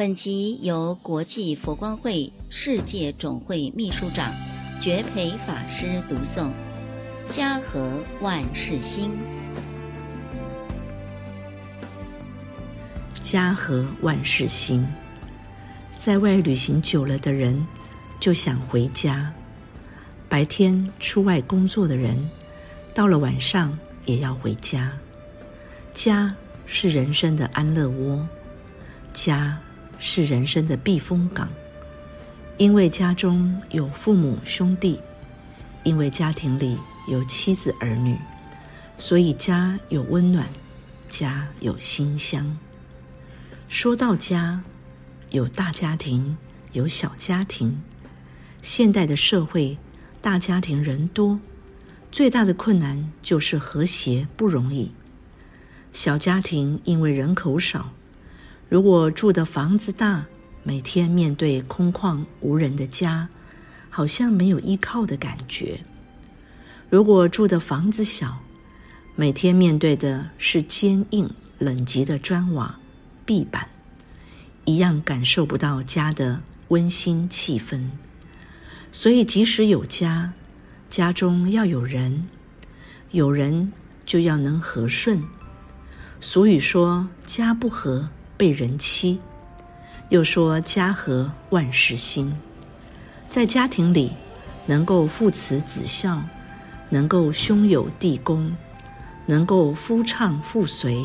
本集由国际佛光会世界总会秘书长觉培法师读诵，家和万事兴。家和万事兴，在外旅行久了的人就想回家；白天出外工作的人，到了晚上也要回家。家是人生的安乐窝，家是人生的避风港。因为家中有父母兄弟，因为家庭里有妻子儿女，所以家有温暖，家有馨香。说到家，有大家庭，有小家庭。现代的社会，大家庭人多，最大的困难就是和谐不容易。小家庭因为人口少，如果住的房子大，每天面对空旷无人的家，好像没有依靠的感觉；如果住的房子小，每天面对的是坚硬冷极的砖瓦。壁板一样感受不到家的温馨气氛，所以即使有家，家中要有人，有人就要能和顺。俗语说“家不和，被人欺”，又说“家和万事兴”。在家庭里，能够父慈子孝，能够兄友弟恭，能够夫唱妇随。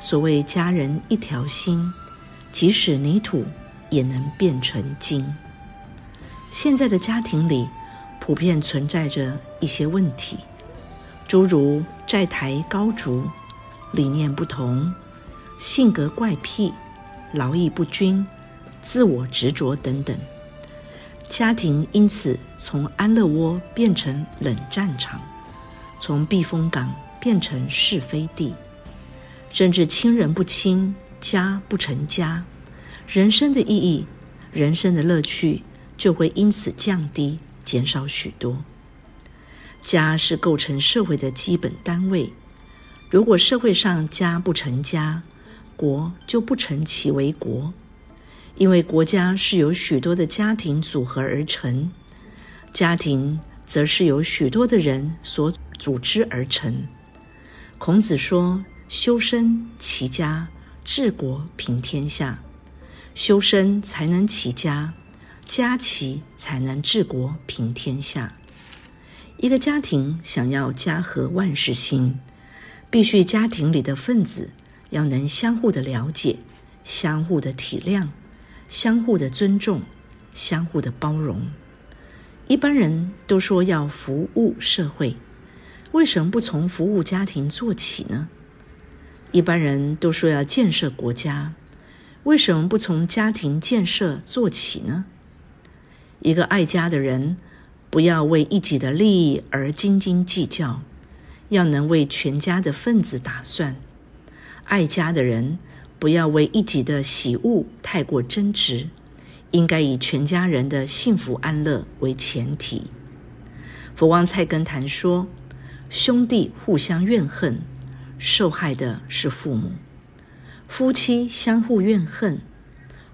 所谓家人一条心，即使泥土也能变成金。现在的家庭里，普遍存在着一些问题，诸如债台高筑、理念不同、性格怪癖、劳逸不均、自我执着等等。家庭因此从安乐窝变成冷战场，从避风港变成是非地。甚至亲人不亲，家不成家，人生的意义、人生的乐趣就会因此降低、减少许多。家是构成社会的基本单位，如果社会上家不成家，国就不成其为国，因为国家是由许多的家庭组合而成，家庭则是由许多的人所组织而成。孔子说。修身齐家治国平天下，修身才能齐家，家齐才能治国平天下。一个家庭想要家和万事兴，必须家庭里的分子要能相互的了解、相互的体谅、相互的尊重、相互的包容。一般人都说要服务社会，为什么不从服务家庭做起呢？一般人都说要建设国家，为什么不从家庭建设做起呢？一个爱家的人，不要为一己的利益而斤斤计较，要能为全家的份子打算。爱家的人，不要为一己的喜恶太过争执，应该以全家人的幸福安乐为前提。佛王菜根谭说：兄弟互相怨恨。受害的是父母，夫妻相互怨恨，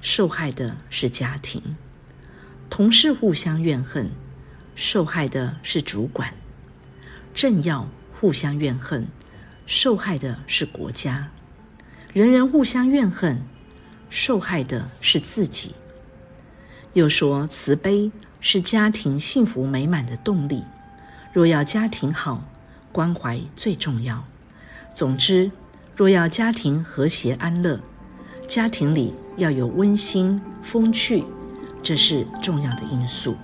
受害的是家庭；同事互相怨恨，受害的是主管；政要互相怨恨，受害的是国家；人人互相怨恨，受害的是自己。又说慈悲是家庭幸福美满的动力，若要家庭好，关怀最重要。总之，若要家庭和谐安乐，家庭里要有温馨风趣，这是重要的因素。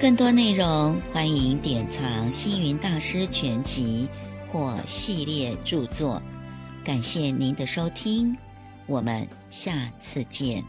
更多内容，欢迎典藏《星云大师全集》或系列著作。感谢您的收听，我们下次见。